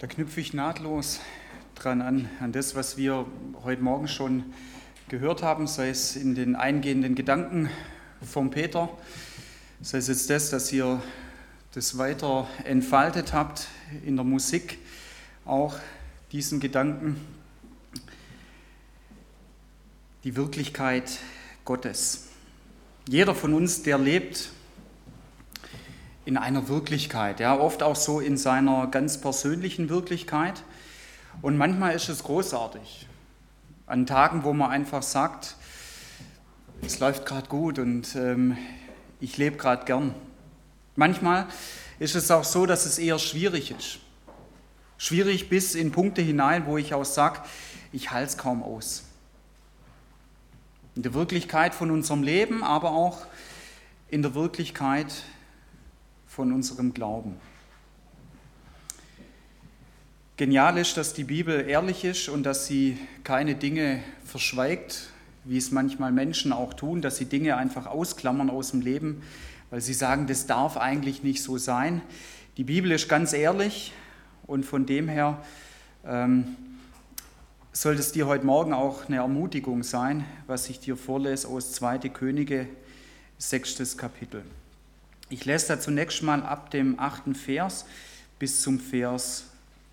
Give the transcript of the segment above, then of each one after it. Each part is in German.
Da knüpfe ich nahtlos dran an, an das, was wir heute Morgen schon gehört haben, sei es in den eingehenden Gedanken vom Peter, sei es jetzt das, dass ihr das weiter entfaltet habt in der Musik, auch diesen Gedanken, die Wirklichkeit Gottes. Jeder von uns, der lebt in einer Wirklichkeit, ja, oft auch so in seiner ganz persönlichen Wirklichkeit. Und manchmal ist es großartig. An Tagen, wo man einfach sagt, es läuft gerade gut und ähm, ich lebe gerade gern. Manchmal ist es auch so, dass es eher schwierig ist. Schwierig bis in Punkte hinein, wo ich auch sage, ich halte es kaum aus. In der Wirklichkeit von unserem Leben, aber auch in der Wirklichkeit von unserem Glauben. Genial ist, dass die Bibel ehrlich ist und dass sie keine Dinge verschweigt, wie es manchmal Menschen auch tun, dass sie Dinge einfach ausklammern aus dem Leben, weil sie sagen, das darf eigentlich nicht so sein. Die Bibel ist ganz ehrlich und von dem her ähm, sollte es dir heute Morgen auch eine Ermutigung sein, was ich dir vorlese aus 2. Könige, sechstes Kapitel. Ich lese da zunächst mal ab dem achten Vers bis zum Vers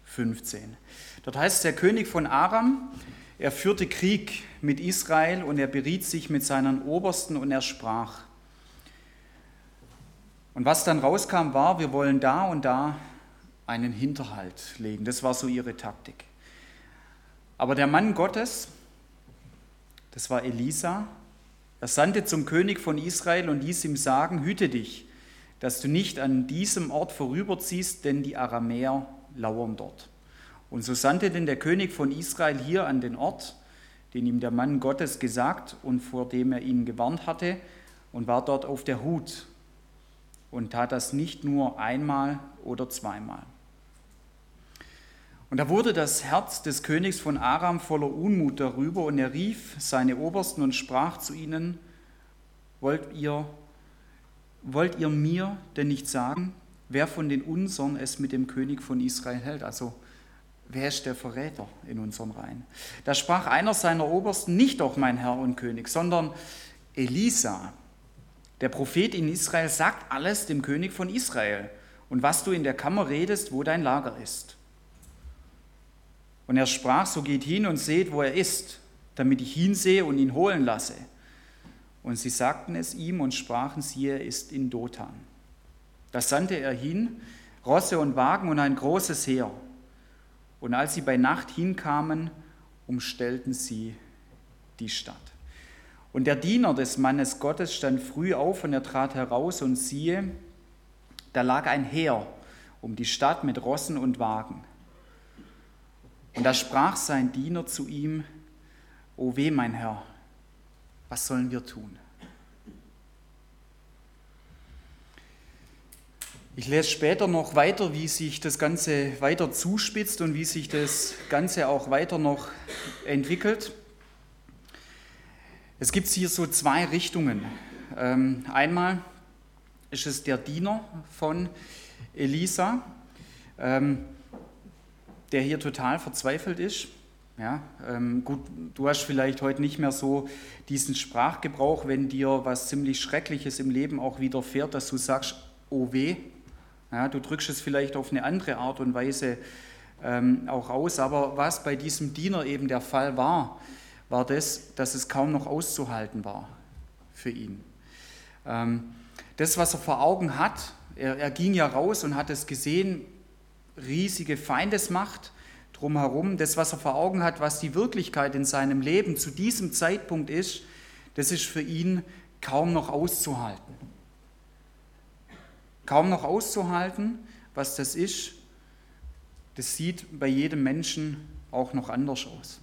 15. Dort heißt der König von Aram, er führte Krieg mit Israel und er beriet sich mit seinen Obersten und er sprach. Und was dann rauskam, war, wir wollen da und da einen Hinterhalt legen. Das war so ihre Taktik. Aber der Mann Gottes, das war Elisa, er sandte zum König von Israel und ließ ihm sagen, hüte dich, dass du nicht an diesem Ort vorüberziehst, denn die Aramäer lauern dort. Und so sandte denn der König von Israel hier an den Ort, den ihm der Mann Gottes gesagt und vor dem er ihn gewarnt hatte, und war dort auf der Hut und tat das nicht nur einmal oder zweimal. Und da wurde das Herz des Königs von Aram voller Unmut darüber, und er rief seine Obersten und sprach zu ihnen, wollt ihr wollt ihr mir denn nicht sagen, wer von den unseren es mit dem König von Israel hält? Also wer ist der Verräter in unseren Reihen? Da sprach einer seiner Obersten, nicht doch mein Herr und König, sondern Elisa, der Prophet in Israel, sagt alles dem König von Israel und was du in der Kammer redest, wo dein Lager ist. Und er sprach, so geht hin und seht, wo er ist, damit ich hinsehe und ihn holen lasse. Und sie sagten es ihm und sprachen, siehe, er ist in Dothan. Da sandte er hin, Rosse und Wagen und ein großes Heer. Und als sie bei Nacht hinkamen, umstellten sie die Stadt. Und der Diener des Mannes Gottes stand früh auf und er trat heraus und siehe, da lag ein Heer um die Stadt mit Rossen und Wagen. Und da sprach sein Diener zu ihm, O weh, mein Herr, was sollen wir tun? Ich lese später noch weiter, wie sich das Ganze weiter zuspitzt und wie sich das Ganze auch weiter noch entwickelt. Es gibt hier so zwei Richtungen. Ähm, einmal ist es der Diener von Elisa, ähm, der hier total verzweifelt ist ja, ähm, gut, du hast vielleicht heute nicht mehr so diesen Sprachgebrauch, wenn dir was ziemlich Schreckliches im Leben auch widerfährt, dass du sagst, oh weh. Ja, du drückst es vielleicht auf eine andere Art und Weise ähm, auch aus. Aber was bei diesem Diener eben der Fall war, war das, dass es kaum noch auszuhalten war für ihn. Ähm, das, was er vor Augen hat, er, er ging ja raus und hat es gesehen, riesige Feindesmacht drumherum, das, was er vor Augen hat, was die Wirklichkeit in seinem Leben zu diesem Zeitpunkt ist, das ist für ihn kaum noch auszuhalten. Kaum noch auszuhalten, was das ist, das sieht bei jedem Menschen auch noch anders aus.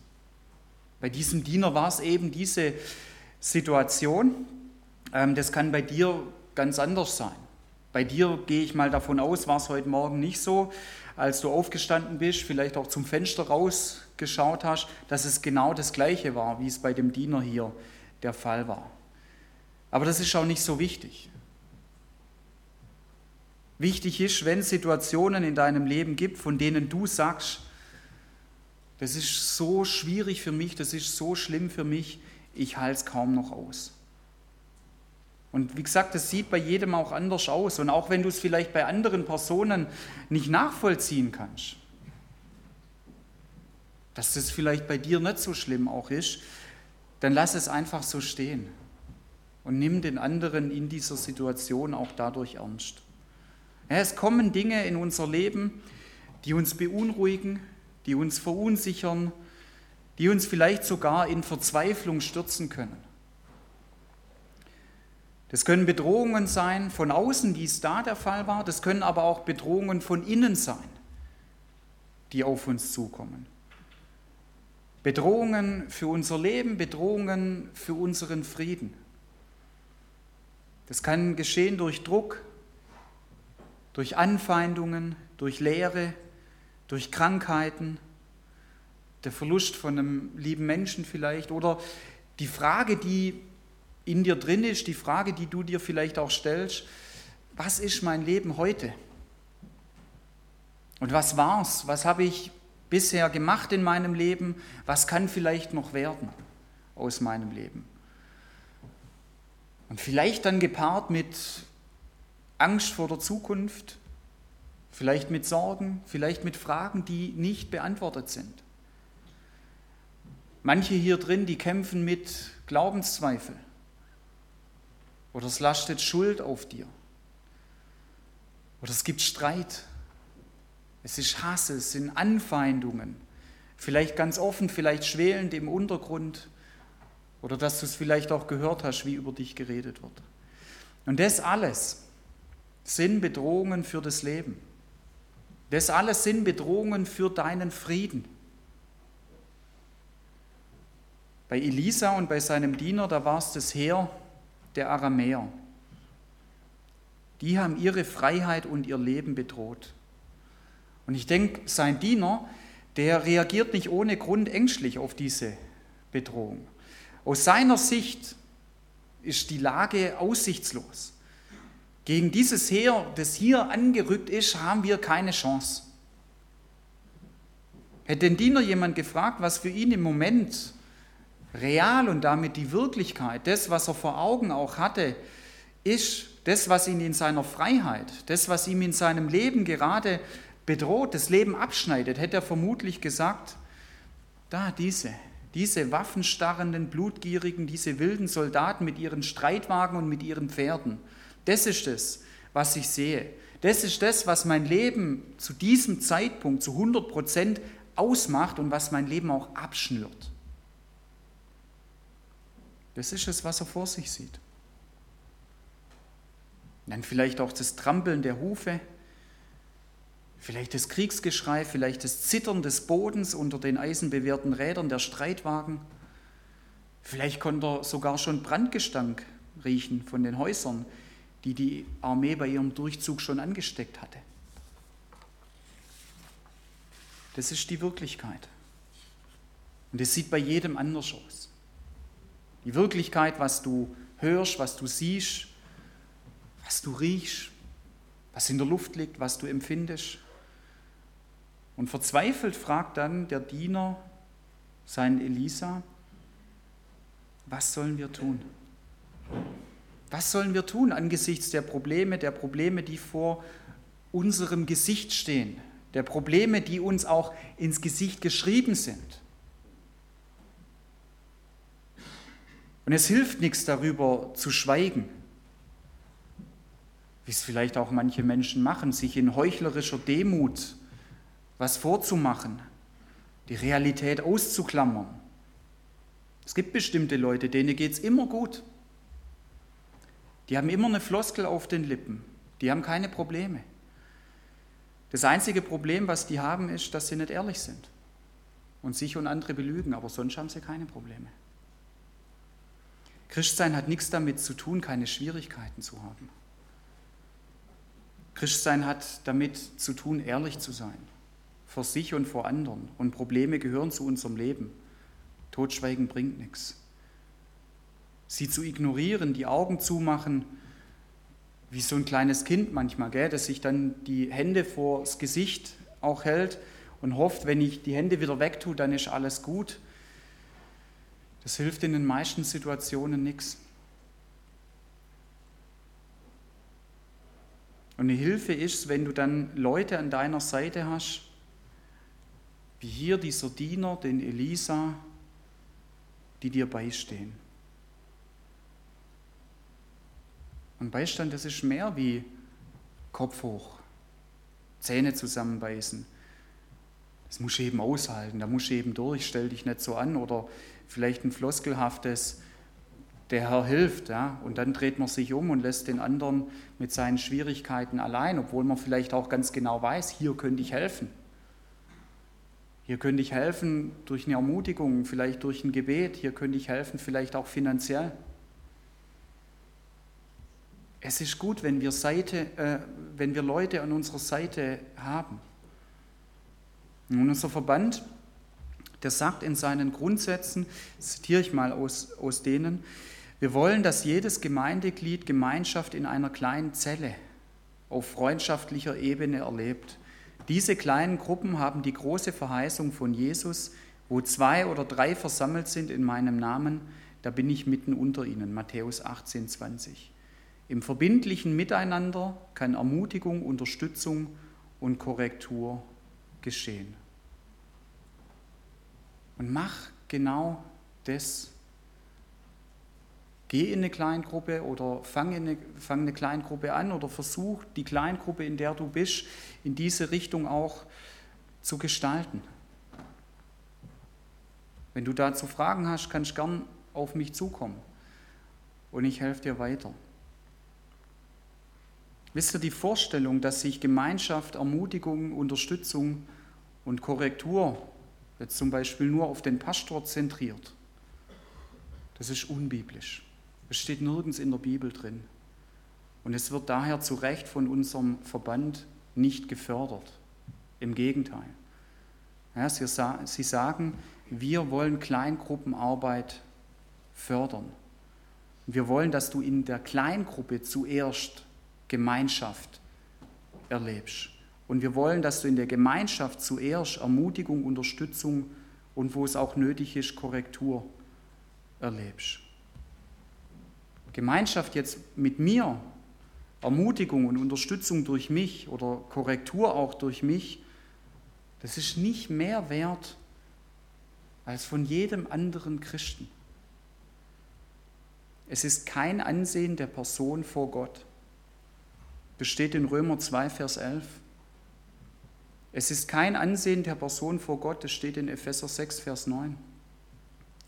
Bei diesem Diener war es eben diese Situation, ähm, das kann bei dir ganz anders sein. Bei dir gehe ich mal davon aus, war es heute Morgen nicht so, als du aufgestanden bist, vielleicht auch zum Fenster rausgeschaut hast, dass es genau das Gleiche war, wie es bei dem Diener hier der Fall war. Aber das ist auch nicht so wichtig. Wichtig ist, wenn es Situationen in deinem Leben gibt, von denen du sagst, das ist so schwierig für mich, das ist so schlimm für mich, ich halte es kaum noch aus. Und wie gesagt, das sieht bei jedem auch anders aus. Und auch wenn du es vielleicht bei anderen Personen nicht nachvollziehen kannst, dass das vielleicht bei dir nicht so schlimm auch ist, dann lass es einfach so stehen und nimm den anderen in dieser Situation auch dadurch ernst. Ja, es kommen Dinge in unser Leben, die uns beunruhigen, die uns verunsichern, die uns vielleicht sogar in Verzweiflung stürzen können. Das können Bedrohungen sein von außen, wie es da der Fall war, das können aber auch Bedrohungen von innen sein, die auf uns zukommen. Bedrohungen für unser Leben, Bedrohungen für unseren Frieden. Das kann geschehen durch Druck, durch Anfeindungen, durch Leere, durch Krankheiten, der Verlust von einem lieben Menschen vielleicht oder die Frage, die in dir drin ist, die Frage, die du dir vielleicht auch stellst, was ist mein Leben heute? Und was war's? Was habe ich bisher gemacht in meinem Leben? Was kann vielleicht noch werden aus meinem Leben? Und vielleicht dann gepaart mit Angst vor der Zukunft, vielleicht mit Sorgen, vielleicht mit Fragen, die nicht beantwortet sind. Manche hier drin, die kämpfen mit Glaubenszweifel oder es lastet Schuld auf dir. Oder es gibt Streit. Es ist Hass, es sind Anfeindungen. Vielleicht ganz offen, vielleicht schwelend im Untergrund. Oder dass du es vielleicht auch gehört hast, wie über dich geredet wird. Und das alles sind Bedrohungen für das Leben. Das alles sind Bedrohungen für deinen Frieden. Bei Elisa und bei seinem Diener, da war es das Heer, der Aramäer. Die haben ihre Freiheit und ihr Leben bedroht. Und ich denke, sein Diener, der reagiert nicht ohne Grund ängstlich auf diese Bedrohung. Aus seiner Sicht ist die Lage aussichtslos. Gegen dieses Heer, das hier angerückt ist, haben wir keine Chance. Hätte den Diener jemand gefragt, was für ihn im Moment real und damit die Wirklichkeit, das, was er vor Augen auch hatte, ist das, was ihn in seiner Freiheit, das, was ihm in seinem Leben gerade bedroht, das Leben abschneidet, hätte er vermutlich gesagt, da diese, diese waffenstarrenden, blutgierigen, diese wilden Soldaten mit ihren Streitwagen und mit ihren Pferden, das ist es, was ich sehe. Das ist das, was mein Leben zu diesem Zeitpunkt zu 100 Prozent ausmacht und was mein Leben auch abschnürt. Das ist es, was er vor sich sieht. Dann vielleicht auch das Trampeln der Hufe, vielleicht das Kriegsgeschrei, vielleicht das Zittern des Bodens unter den eisenbewehrten Rädern der Streitwagen. Vielleicht konnte er sogar schon Brandgestank riechen von den Häusern, die die Armee bei ihrem Durchzug schon angesteckt hatte. Das ist die Wirklichkeit. Und es sieht bei jedem anders aus. Die Wirklichkeit, was du hörst, was du siehst, was du riechst, was in der Luft liegt, was du empfindest. Und verzweifelt fragt dann der Diener seinen Elisa, was sollen wir tun? Was sollen wir tun angesichts der Probleme, der Probleme, die vor unserem Gesicht stehen, der Probleme, die uns auch ins Gesicht geschrieben sind? Und es hilft nichts darüber zu schweigen, wie es vielleicht auch manche Menschen machen, sich in heuchlerischer Demut was vorzumachen, die Realität auszuklammern. Es gibt bestimmte Leute, denen geht es immer gut. Die haben immer eine Floskel auf den Lippen. Die haben keine Probleme. Das einzige Problem, was die haben, ist, dass sie nicht ehrlich sind und sich und andere belügen, aber sonst haben sie keine Probleme. Christsein hat nichts damit zu tun, keine Schwierigkeiten zu haben. Christsein hat damit zu tun, ehrlich zu sein, vor sich und vor anderen. Und Probleme gehören zu unserem Leben. Totschweigen bringt nichts. Sie zu ignorieren, die Augen zumachen, wie so ein kleines Kind manchmal, gell, das sich dann die Hände vors Gesicht auch hält und hofft, wenn ich die Hände wieder wegtue, dann ist alles gut. Das hilft in den meisten Situationen nichts. Und eine Hilfe ist, wenn du dann Leute an deiner Seite hast, wie hier dieser Diener, den Elisa, die dir beistehen. Und Beistand, das ist mehr wie Kopf hoch, Zähne zusammenbeißen. Das musst du eben aushalten, da musst du eben durch, stell dich nicht so an oder vielleicht ein floskelhaftes, der Herr hilft, ja, und dann dreht man sich um und lässt den anderen mit seinen Schwierigkeiten allein, obwohl man vielleicht auch ganz genau weiß, hier könnte ich helfen. Hier könnte ich helfen durch eine Ermutigung, vielleicht durch ein Gebet, hier könnte ich helfen, vielleicht auch finanziell. Es ist gut, wenn wir, Seite, äh, wenn wir Leute an unserer Seite haben. Und unser Verband, der sagt in seinen Grundsätzen, zitiere ich mal aus, aus denen, wir wollen, dass jedes Gemeindeglied Gemeinschaft in einer kleinen Zelle auf freundschaftlicher Ebene erlebt. Diese kleinen Gruppen haben die große Verheißung von Jesus, wo zwei oder drei versammelt sind in meinem Namen, da bin ich mitten unter ihnen. Matthäus 18, 20. Im verbindlichen Miteinander kann Ermutigung, Unterstützung und Korrektur geschehen. Und mach genau das. Geh in eine Kleingruppe oder fang eine, fang eine Kleingruppe an oder versuch die Kleingruppe, in der du bist, in diese Richtung auch zu gestalten. Wenn du dazu Fragen hast, kannst du gern auf mich zukommen und ich helfe dir weiter. Wisst ihr, die Vorstellung, dass sich Gemeinschaft, Ermutigung, Unterstützung und Korrektur jetzt zum Beispiel nur auf den Pastor zentriert, das ist unbiblisch. Es steht nirgends in der Bibel drin. Und es wird daher zu Recht von unserem Verband nicht gefördert. Im Gegenteil. Ja, sie, sie sagen, wir wollen Kleingruppenarbeit fördern. Wir wollen, dass du in der Kleingruppe zuerst Gemeinschaft erlebst. Und wir wollen, dass du in der Gemeinschaft zuerst Ermutigung, Unterstützung und wo es auch nötig ist, Korrektur erlebst. Gemeinschaft jetzt mit mir, Ermutigung und Unterstützung durch mich oder Korrektur auch durch mich, das ist nicht mehr wert als von jedem anderen Christen. Es ist kein Ansehen der Person vor Gott. Das steht in Römer 2, Vers 11. Es ist kein Ansehen der Person vor Gott, das steht in Epheser 6, Vers 9.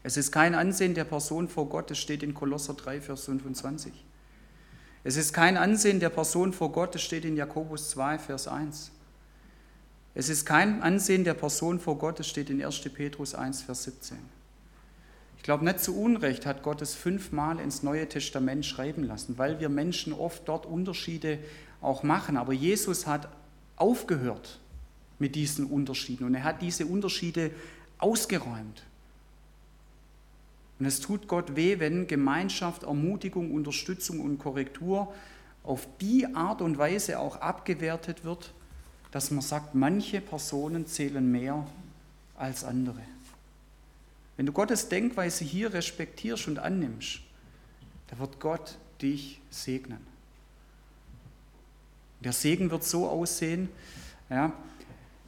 Es ist kein Ansehen der Person vor Gott, das steht in Kolosser 3, Vers 25. Es ist kein Ansehen der Person vor Gott, das steht in Jakobus 2, Vers 1. Es ist kein Ansehen der Person vor Gott, das steht in 1. Petrus 1, Vers 17. Ich glaube, nicht zu Unrecht hat Gott es fünfmal ins Neue Testament schreiben lassen, weil wir Menschen oft dort Unterschiede auch machen. Aber Jesus hat aufgehört mit diesen Unterschieden und er hat diese Unterschiede ausgeräumt. Und es tut Gott weh, wenn Gemeinschaft, Ermutigung, Unterstützung und Korrektur auf die Art und Weise auch abgewertet wird, dass man sagt, manche Personen zählen mehr als andere. Wenn du Gottes Denkweise hier respektierst und annimmst, da wird Gott dich segnen. Der Segen wird so aussehen, ja,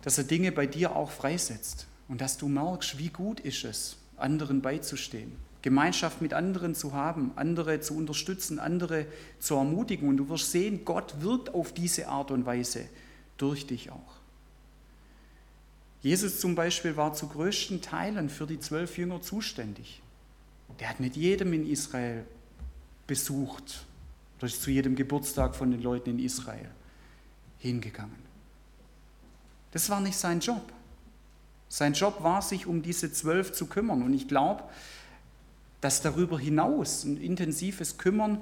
dass er Dinge bei dir auch freisetzt und dass du merkst, wie gut ist es, anderen beizustehen, Gemeinschaft mit anderen zu haben, andere zu unterstützen, andere zu ermutigen. Und du wirst sehen, Gott wirkt auf diese Art und Weise durch dich auch. Jesus zum Beispiel war zu größten Teilen für die zwölf Jünger zuständig. Der hat nicht jedem in Israel besucht, oder ist zu jedem Geburtstag von den Leuten in Israel hingegangen. Das war nicht sein Job. Sein Job war, sich um diese zwölf zu kümmern. Und ich glaube, dass darüber hinaus ein intensives Kümmern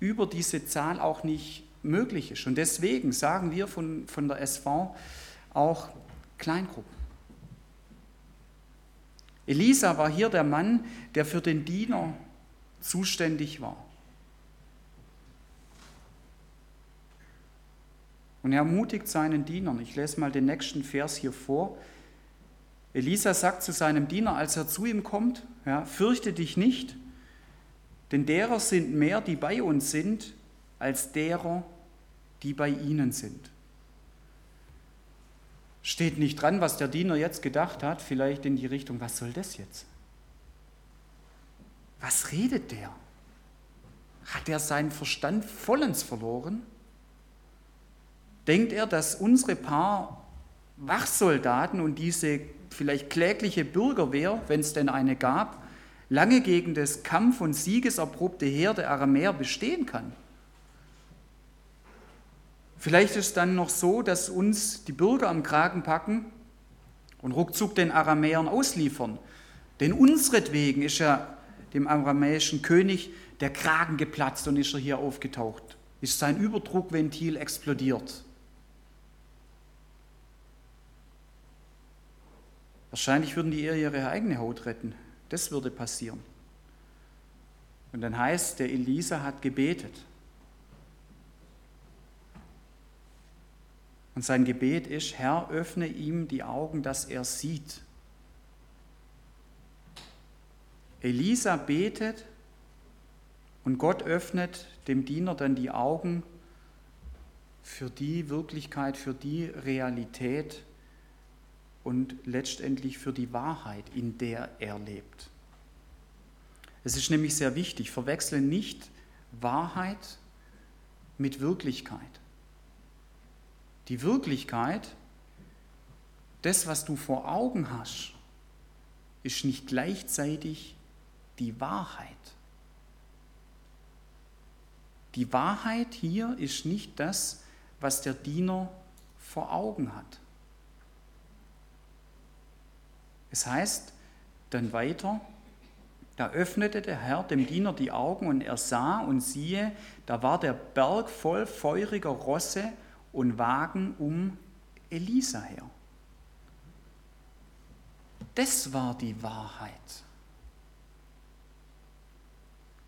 über diese Zahl auch nicht möglich ist. Und deswegen sagen wir von, von der SV auch Kleingruppen. Elisa war hier der Mann, der für den Diener zuständig war. Und er ermutigt seinen Dienern. Ich lese mal den nächsten Vers hier vor. Elisa sagt zu seinem Diener, als er zu ihm kommt, ja, fürchte dich nicht, denn derer sind mehr, die bei uns sind, als derer, die bei ihnen sind. Steht nicht dran, was der Diener jetzt gedacht hat, vielleicht in die Richtung, was soll das jetzt? Was redet der? Hat er seinen Verstand vollends verloren? Denkt er, dass unsere paar Wachsoldaten und diese vielleicht klägliche Bürgerwehr, wenn es denn eine gab, lange gegen das kampf- und siegeserprobte Heer der Aramäer bestehen kann. Vielleicht ist es dann noch so, dass uns die Bürger am Kragen packen und ruckzuck den Aramäern ausliefern. Denn unsretwegen ist ja dem aramäischen König der Kragen geplatzt und ist er hier aufgetaucht. Ist sein Überdruckventil explodiert. Wahrscheinlich würden die eher ihre eigene Haut retten. Das würde passieren. Und dann heißt, der Elisa hat gebetet. Und sein Gebet ist, Herr, öffne ihm die Augen, dass er sieht. Elisa betet und Gott öffnet dem Diener dann die Augen für die Wirklichkeit, für die Realität, und letztendlich für die Wahrheit, in der er lebt. Es ist nämlich sehr wichtig, verwechsle nicht Wahrheit mit Wirklichkeit. Die Wirklichkeit, das, was du vor Augen hast, ist nicht gleichzeitig die Wahrheit. Die Wahrheit hier ist nicht das, was der Diener vor Augen hat. Es heißt dann weiter, da öffnete der Herr dem Diener die Augen und er sah und siehe, da war der Berg voll feuriger Rosse und Wagen um Elisa her. Das war die Wahrheit.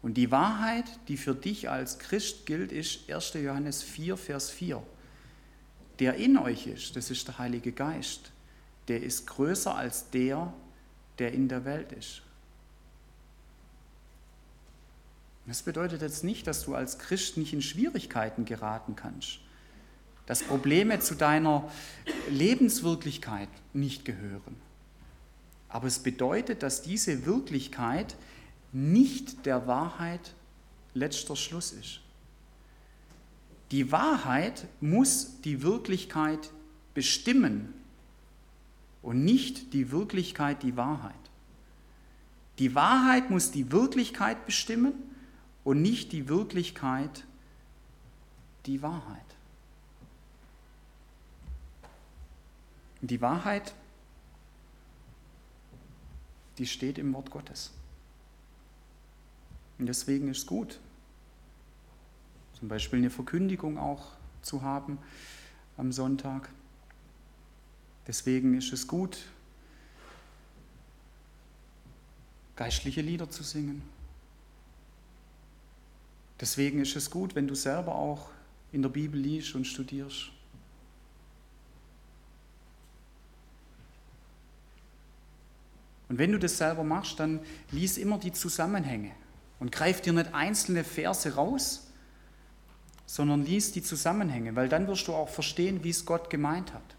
Und die Wahrheit, die für dich als Christ gilt, ist 1. Johannes 4, Vers 4. Der in euch ist, das ist der Heilige Geist der ist größer als der, der in der Welt ist. Das bedeutet jetzt nicht, dass du als Christ nicht in Schwierigkeiten geraten kannst, dass Probleme zu deiner Lebenswirklichkeit nicht gehören. Aber es bedeutet, dass diese Wirklichkeit nicht der Wahrheit letzter Schluss ist. Die Wahrheit muss die Wirklichkeit bestimmen und nicht die Wirklichkeit die Wahrheit. Die Wahrheit muss die Wirklichkeit bestimmen und nicht die Wirklichkeit die Wahrheit. Die Wahrheit, die steht im Wort Gottes. Und deswegen ist es gut, zum Beispiel eine Verkündigung auch zu haben am Sonntag. Deswegen ist es gut, geistliche Lieder zu singen. Deswegen ist es gut, wenn du selber auch in der Bibel liest und studierst. Und wenn du das selber machst, dann lies immer die Zusammenhänge und greif dir nicht einzelne Verse raus, sondern lies die Zusammenhänge, weil dann wirst du auch verstehen, wie es Gott gemeint hat.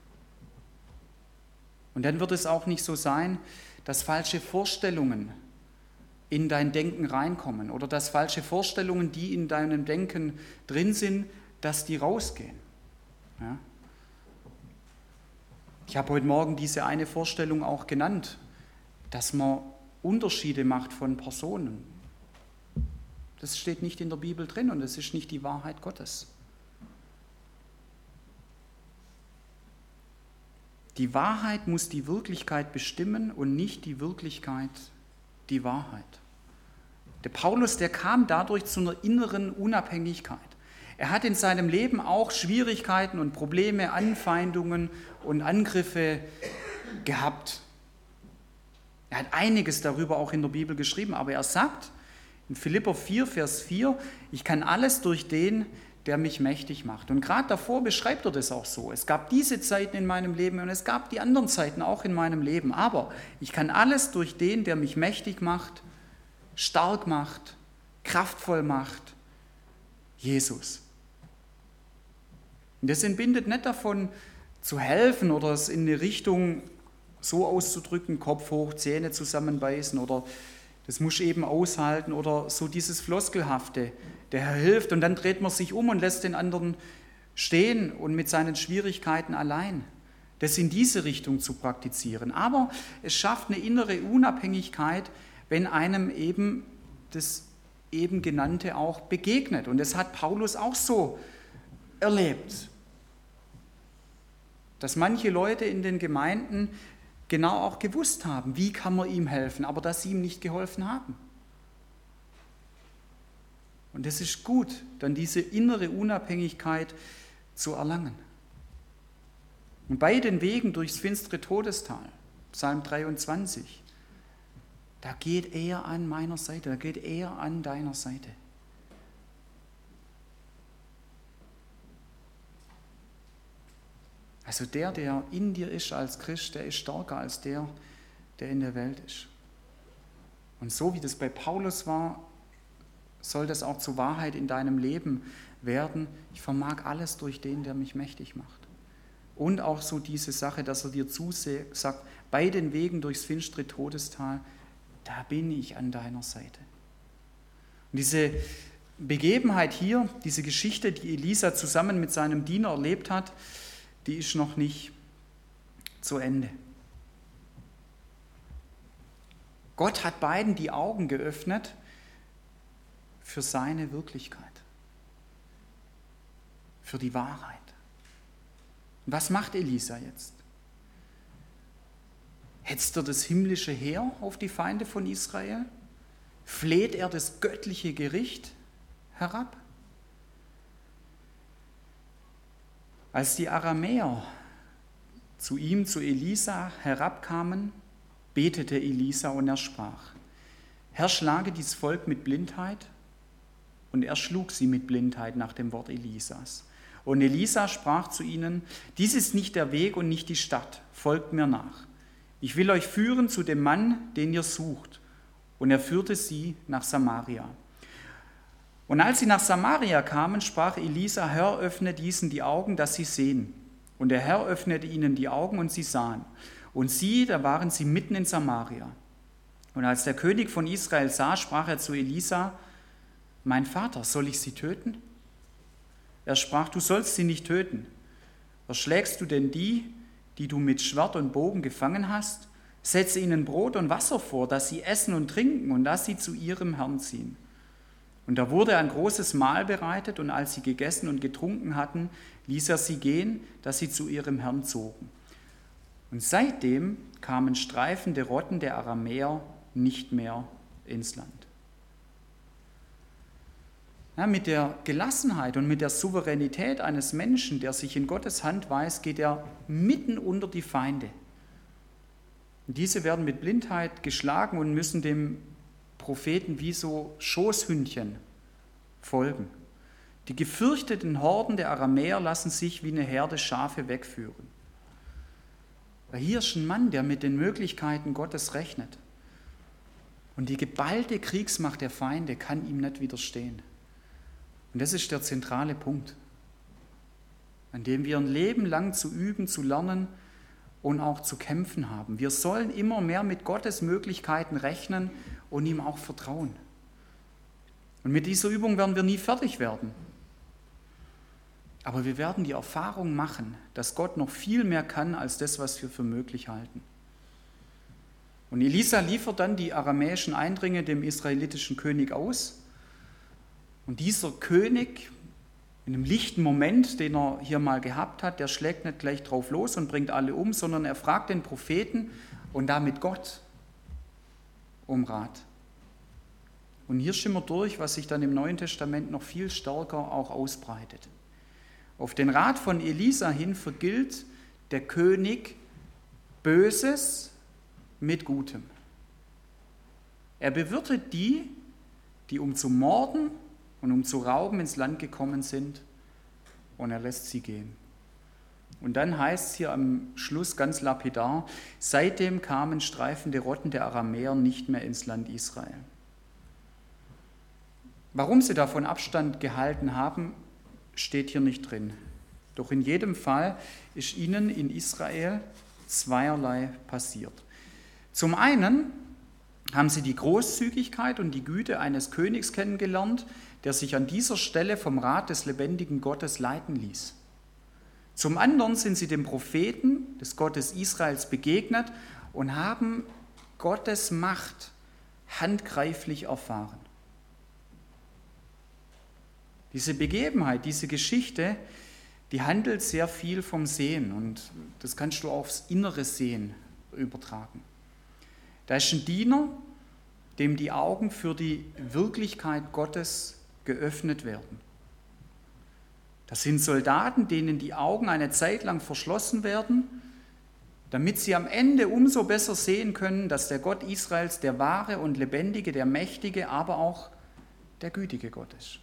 Und dann wird es auch nicht so sein, dass falsche Vorstellungen in dein Denken reinkommen oder dass falsche Vorstellungen, die in deinem Denken drin sind, dass die rausgehen. Ja? Ich habe heute Morgen diese eine Vorstellung auch genannt, dass man Unterschiede macht von Personen. Das steht nicht in der Bibel drin und das ist nicht die Wahrheit Gottes. Die Wahrheit muss die Wirklichkeit bestimmen und nicht die Wirklichkeit die Wahrheit. Der Paulus, der kam dadurch zu einer inneren Unabhängigkeit. Er hat in seinem Leben auch Schwierigkeiten und Probleme, Anfeindungen und Angriffe gehabt. Er hat einiges darüber auch in der Bibel geschrieben, aber er sagt in Philipper 4, Vers 4, ich kann alles durch den, der mich mächtig macht. Und gerade davor beschreibt er das auch so. Es gab diese Zeiten in meinem Leben und es gab die anderen Zeiten auch in meinem Leben. Aber ich kann alles durch den, der mich mächtig macht, stark macht, kraftvoll macht, Jesus. Und das entbindet nicht davon, zu helfen oder es in eine Richtung so auszudrücken, Kopf hoch, Zähne zusammenbeißen oder das muss eben aushalten oder so dieses Floskelhafte, der Herr hilft und dann dreht man sich um und lässt den anderen stehen und mit seinen Schwierigkeiten allein. Das in diese Richtung zu praktizieren. Aber es schafft eine innere Unabhängigkeit, wenn einem eben das eben genannte auch begegnet. Und das hat Paulus auch so erlebt. Dass manche Leute in den Gemeinden genau auch gewusst haben, wie kann man ihm helfen, aber dass sie ihm nicht geholfen haben. Und es ist gut, dann diese innere Unabhängigkeit zu erlangen. Und bei den Wegen durchs finstere Todestal, Psalm 23, da geht er an meiner Seite, da geht er an deiner Seite. Also der, der in dir ist als Christ, der ist stärker als der, der in der Welt ist. Und so wie das bei Paulus war, soll das auch zur Wahrheit in deinem Leben werden. Ich vermag alles durch den, der mich mächtig macht. Und auch so diese Sache, dass er dir zusagt, bei den Wegen durchs finstere Todestal, da bin ich an deiner Seite. Und diese Begebenheit hier, diese Geschichte, die Elisa zusammen mit seinem Diener erlebt hat, die ist noch nicht zu Ende. Gott hat beiden die Augen geöffnet für seine Wirklichkeit, für die Wahrheit. was macht Elisa jetzt? Hetzt er das himmlische Heer auf die Feinde von Israel? Fleht er das göttliche Gericht herab? Als die Aramäer zu ihm, zu Elisa herabkamen, betete Elisa und er sprach, Herr, schlage dies Volk mit Blindheit. Und er schlug sie mit Blindheit nach dem Wort Elisas. Und Elisa sprach zu ihnen, dies ist nicht der Weg und nicht die Stadt, folgt mir nach. Ich will euch führen zu dem Mann, den ihr sucht. Und er führte sie nach Samaria. Und als sie nach Samaria kamen, sprach Elisa, Herr, öffne diesen die Augen, dass sie sehen. Und der Herr öffnete ihnen die Augen und sie sahen. Und sie, da waren sie mitten in Samaria. Und als der König von Israel sah, sprach er zu Elisa, mein Vater, soll ich sie töten? Er sprach, du sollst sie nicht töten. Erschlägst du denn die, die du mit Schwert und Bogen gefangen hast? Setze ihnen Brot und Wasser vor, dass sie essen und trinken und dass sie zu ihrem Herrn ziehen. Und da wurde ein großes Mahl bereitet, und als sie gegessen und getrunken hatten, ließ er sie gehen, dass sie zu ihrem Herrn zogen. Und seitdem kamen streifende Rotten der Aramäer nicht mehr ins Land. Ja, mit der Gelassenheit und mit der Souveränität eines Menschen, der sich in Gottes Hand weiß, geht er mitten unter die Feinde. Und diese werden mit Blindheit geschlagen und müssen dem Propheten wie so Schoßhündchen folgen. Die gefürchteten Horden der Aramäer lassen sich wie eine Herde Schafe wegführen. Hier ist ein Mann, der mit den Möglichkeiten Gottes rechnet. Und die geballte Kriegsmacht der Feinde kann ihm nicht widerstehen. Und das ist der zentrale Punkt, an dem wir ein Leben lang zu üben, zu lernen, und auch zu kämpfen haben. Wir sollen immer mehr mit Gottes Möglichkeiten rechnen und ihm auch vertrauen. Und mit dieser Übung werden wir nie fertig werden. Aber wir werden die Erfahrung machen, dass Gott noch viel mehr kann als das, was wir für möglich halten. Und Elisa liefert dann die aramäischen Eindringe dem israelitischen König aus. Und dieser König in einem lichten Moment, den er hier mal gehabt hat, der schlägt nicht gleich drauf los und bringt alle um, sondern er fragt den Propheten und damit Gott um Rat. Und hier schimmert durch, was sich dann im Neuen Testament noch viel stärker auch ausbreitet. Auf den Rat von Elisa hin vergilt der König Böses mit Gutem. Er bewirtet die, die um zu morden und um zu rauben ins Land gekommen sind, und er lässt sie gehen. Und dann heißt es hier am Schluss ganz lapidar, seitdem kamen streifende Rotten der Aramäer nicht mehr ins Land Israel. Warum sie davon Abstand gehalten haben, steht hier nicht drin. Doch in jedem Fall ist ihnen in Israel zweierlei passiert. Zum einen haben sie die Großzügigkeit und die Güte eines Königs kennengelernt, der sich an dieser Stelle vom Rat des lebendigen Gottes leiten ließ. Zum anderen sind sie dem Propheten des Gottes Israels begegnet und haben Gottes Macht handgreiflich erfahren. Diese Begebenheit, diese Geschichte, die handelt sehr viel vom Sehen und das kannst du aufs innere Sehen übertragen. Da ist ein Diener, dem die Augen für die Wirklichkeit Gottes geöffnet werden. Das sind Soldaten, denen die Augen eine Zeit lang verschlossen werden, damit sie am Ende umso besser sehen können, dass der Gott Israels der wahre und lebendige, der mächtige, aber auch der gütige Gott ist.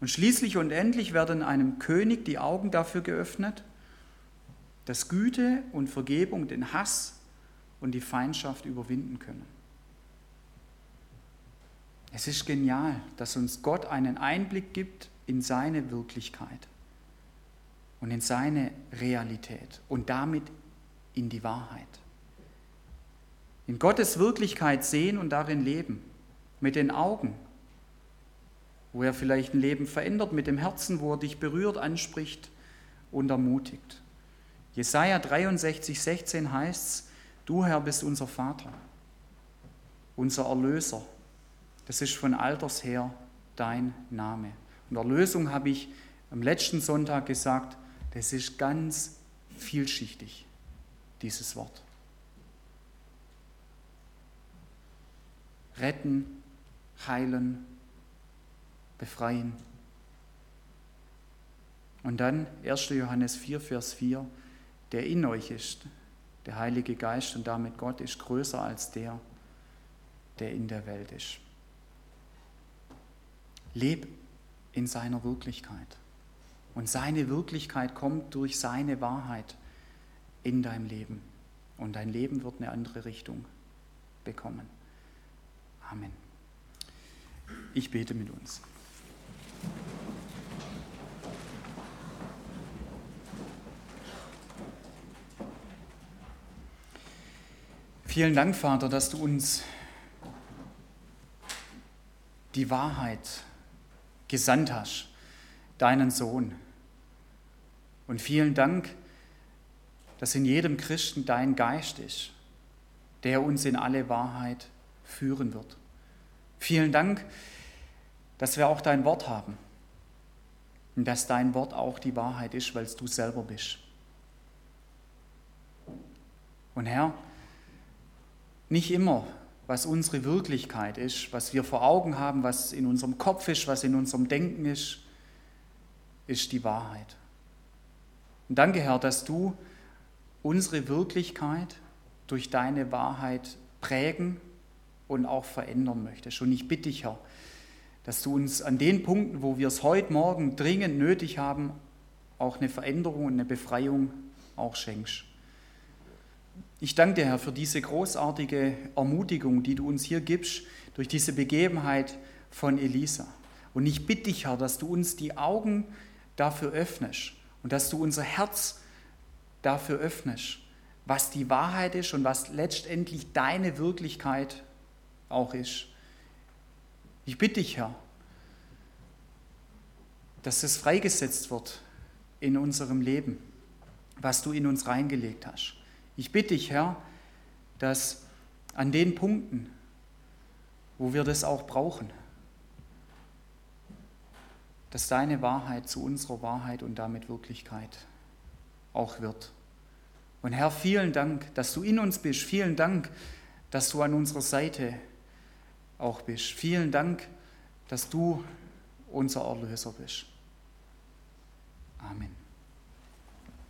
Und schließlich und endlich werden einem König die Augen dafür geöffnet, dass Güte und Vergebung den Hass und die Feindschaft überwinden können. Es ist genial, dass uns Gott einen Einblick gibt in seine Wirklichkeit und in seine Realität und damit in die Wahrheit. In Gottes Wirklichkeit sehen und darin leben, mit den Augen, wo er vielleicht ein Leben verändert, mit dem Herzen, wo er dich berührt, anspricht und ermutigt. Jesaja 63, 16 heißt es: Du, Herr, bist unser Vater, unser Erlöser. Das ist von alters her dein Name. Und Erlösung habe ich am letzten Sonntag gesagt, das ist ganz vielschichtig, dieses Wort. Retten, heilen, befreien. Und dann 1. Johannes 4, Vers 4, der in euch ist, der Heilige Geist und damit Gott ist größer als der, der in der Welt ist. Leb in seiner Wirklichkeit. Und seine Wirklichkeit kommt durch seine Wahrheit in deinem Leben. Und dein Leben wird eine andere Richtung bekommen. Amen. Ich bete mit uns. Vielen Dank, Vater, dass du uns die Wahrheit gesandt hast, deinen Sohn. Und vielen Dank, dass in jedem Christen dein Geist ist, der uns in alle Wahrheit führen wird. Vielen Dank, dass wir auch dein Wort haben und dass dein Wort auch die Wahrheit ist, weil du selber bist. Und Herr, nicht immer was unsere Wirklichkeit ist, was wir vor Augen haben, was in unserem Kopf ist, was in unserem Denken ist, ist die Wahrheit. Und danke, Herr, dass du unsere Wirklichkeit durch deine Wahrheit prägen und auch verändern möchtest. Und ich bitte dich, Herr, dass du uns an den Punkten, wo wir es heute Morgen dringend nötig haben, auch eine Veränderung und eine Befreiung auch schenkst. Ich danke dir, Herr, für diese großartige Ermutigung, die du uns hier gibst, durch diese Begebenheit von Elisa. Und ich bitte dich, Herr, dass du uns die Augen dafür öffnest und dass du unser Herz dafür öffnest, was die Wahrheit ist und was letztendlich deine Wirklichkeit auch ist. Ich bitte dich, Herr, dass es freigesetzt wird in unserem Leben, was du in uns reingelegt hast. Ich bitte dich, Herr, dass an den Punkten, wo wir das auch brauchen, dass deine Wahrheit zu unserer Wahrheit und damit Wirklichkeit auch wird. Und Herr, vielen Dank, dass du in uns bist. Vielen Dank, dass du an unserer Seite auch bist. Vielen Dank, dass du unser Erlöser bist. Amen.